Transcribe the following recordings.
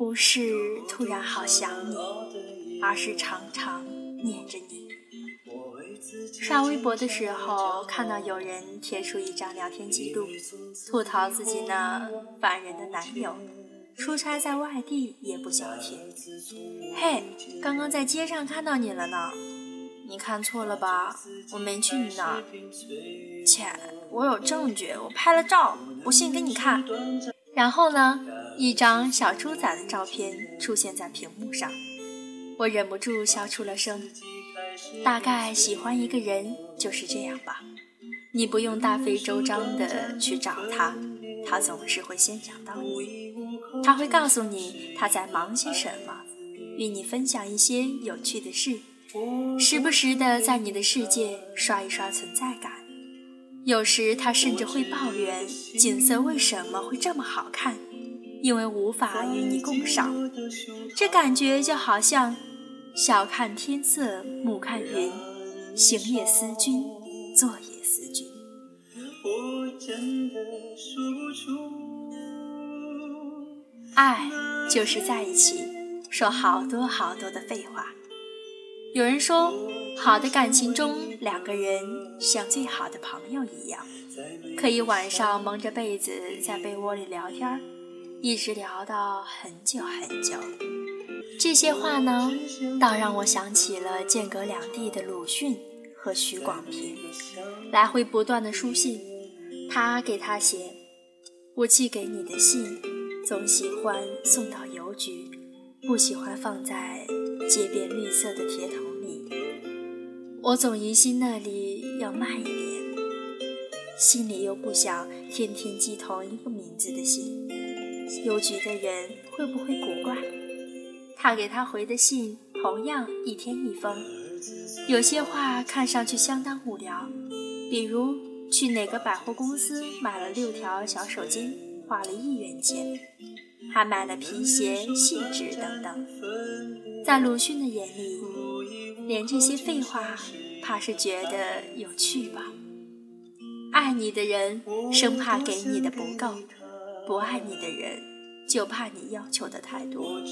不是突然好想你，而是常常念着你。刷微博的时候，看到有人贴出一张聊天记录，吐槽自己那烦人的男友，出差在外地也不消停。嘿，刚刚在街上看到你了呢，你看错了吧？我没去你那儿。切，我有证据，我拍了照，不信给你看。然后呢，一张小猪仔的照片出现在屏幕上，我忍不住笑出了声。大概喜欢一个人就是这样吧，你不用大费周章的去找他，他总是会先想到你。他会告诉你他在忙些什么，与你分享一些有趣的事，时不时的在你的世界刷一刷存在感。有时他甚至会抱怨景色为什么会这么好看，因为无法与你共赏。这感觉就好像。晓看天色，暮看云，行也思君，坐也思君。爱就是在一起，说好多好多的废话。有人说，好的感情中，两个人像最好的朋友一样，可以晚上蒙着被子在被窝里聊天，一直聊到很久很久。这些话呢，倒让我想起了间隔两地的鲁迅和许广平，来回不断的书信。他给他写：“我寄给你的信，总喜欢送到邮局，不喜欢放在街边绿色的铁桶里。我总疑心那里要慢一点，心里又不想天天寄同一个名字的信，邮局的人会不会古怪？”他给他回的信同样一天一封，有些话看上去相当无聊，比如去哪个百货公司买了六条小手巾，花了一元钱，还买了皮鞋、信纸等等。在鲁迅的眼里，连这些废话，怕是觉得有趣吧。爱你的人生怕给你的不够，不爱你的人。就怕你要求的太多。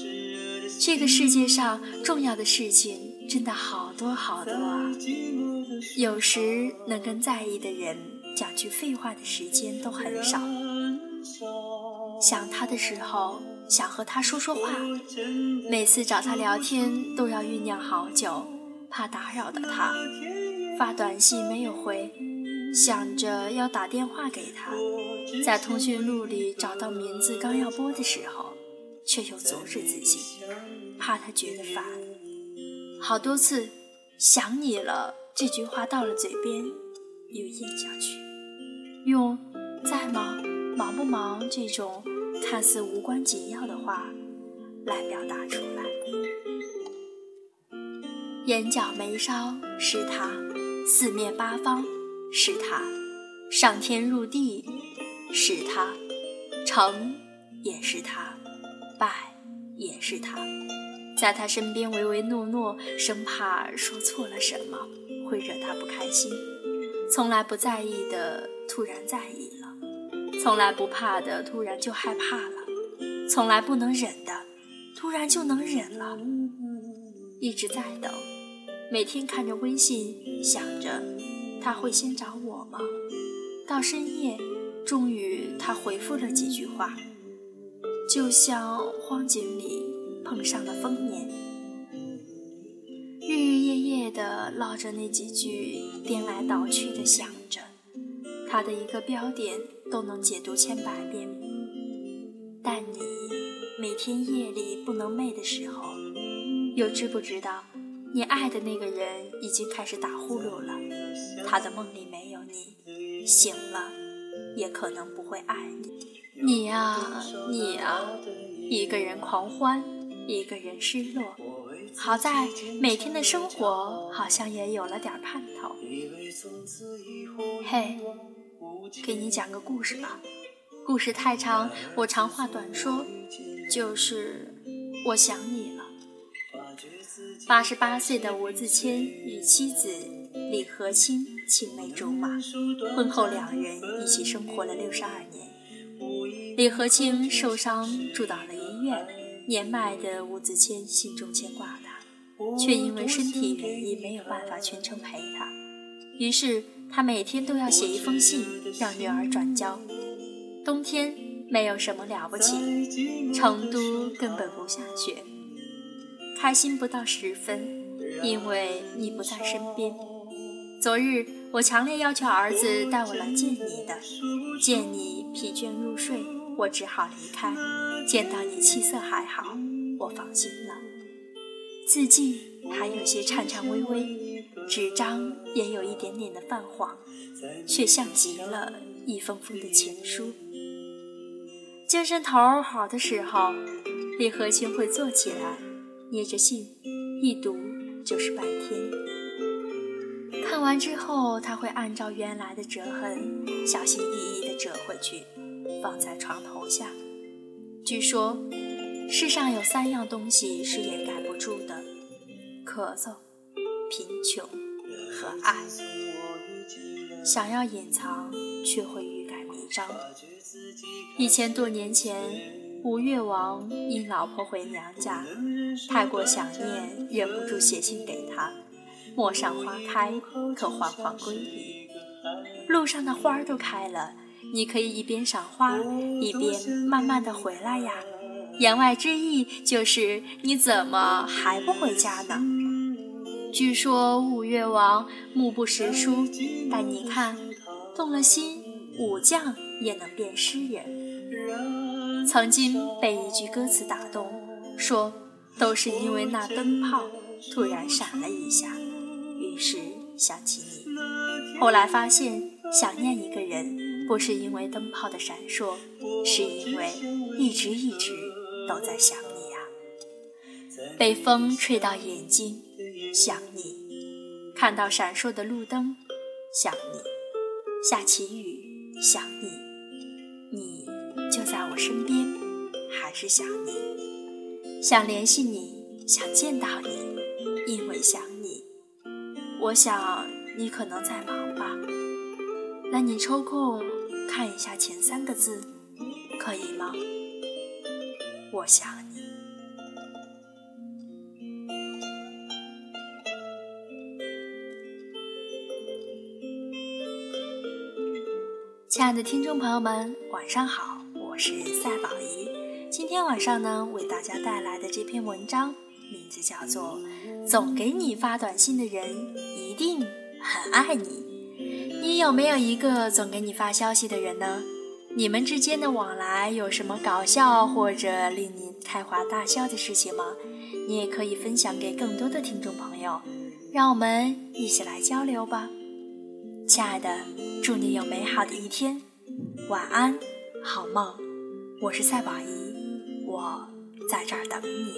这个世界上重要的事情真的好多好多啊！有时能跟在意的人讲句废话的时间都很少。想他的时候，想和他说说话，每次找他聊天都要酝酿好久，怕打扰到他。发短信没有回，想着要打电话给他。在通讯录里找到名字，刚要拨的时候，却又阻止自己，怕他觉得烦。好多次“想你了”这句话到了嘴边，又咽下去，用“在吗？忙不忙？”这种看似无关紧要的话来表达出来。眼角眉梢是他，四面八方是他，上天入地。是他，成也是他，败也是他，在他身边唯唯诺诺，生怕说错了什么会惹他不开心。从来不在意的，突然在意；从来不怕的，突然就害怕了；从来不能忍的，突然就能忍了。一直在等，每天看着微信，想着他会先找我吗？到深夜。终于，他回复了几句话，就像荒井里碰上了丰年，日日夜夜的唠着那几句，颠来倒去的想着，他的一个标点都能解读千百遍。但你每天夜里不能寐的时候，又知不知道，你爱的那个人已经开始打呼噜了，他的梦里没有你，醒了。也可能不会爱你，你呀，你呀，一个人狂欢，一个人失落。好在每天的生活好像也有了点盼头。嘿，给你讲个故事吧，故事太长，我长话短说，就是我想你了。八十八岁的吴自谦与妻子李和清青梅竹马，婚后两人一起生活了六十二年。李和清受伤住到了医院，年迈的吴子谦心中牵挂他，却因为身体原因没有办法全程陪他。于是他每天都要写一封信让女儿转交。冬天没有什么了不起，成都根本不下雪，开心不到十分，因为你不在身边。昨日我强烈要求儿子带我来见你的，见你疲倦入睡，我只好离开。见到你气色还好，我放心了。字迹还有些颤颤巍巍，纸张也有一点点的泛黄，却像极了一封封的情书。精神头好的时候，李和清会坐起来，捏着信，一读就是半天。看完之后，他会按照原来的折痕，小心翼翼地折回去，放在床头下。据说，世上有三样东西是掩盖不住的：咳嗽、贫穷和爱。想要隐藏，却会欲盖弥彰。一千多年前，吴越王因老婆回娘家，太过想念，忍不住写信给她。陌上花开，可缓缓归矣。路上的花儿都开了。你可以一边赏花，一边慢慢的回来呀。言外之意就是，你怎么还不回家呢？据说五岳王目不识书，但你看，动了心，武将也能变诗人。曾经被一句歌词打动，说都是因为那灯泡突然闪了一下，于是想起你。后来发现，想念一个人。不是因为灯泡的闪烁，是因为一直一直都在想你啊。被风吹到眼睛，想你；看到闪烁的路灯，想你；下起雨，想你。你就在我身边，还是想你。想联系你，想见到你，因为想你。我想你可能在忙吧，那你抽空。看一下前三个字，可以吗？我想你。亲爱的听众朋友们，晚上好，我是赛宝仪。今天晚上呢，为大家带来的这篇文章，名字叫做《总给你发短信的人一定很爱你》。你有没有一个总给你发消息的人呢？你们之间的往来有什么搞笑或者令你开怀大笑的事情吗？你也可以分享给更多的听众朋友，让我们一起来交流吧。亲爱的，祝你有美好的一天，晚安，好梦。我是赛宝仪，我在这儿等你。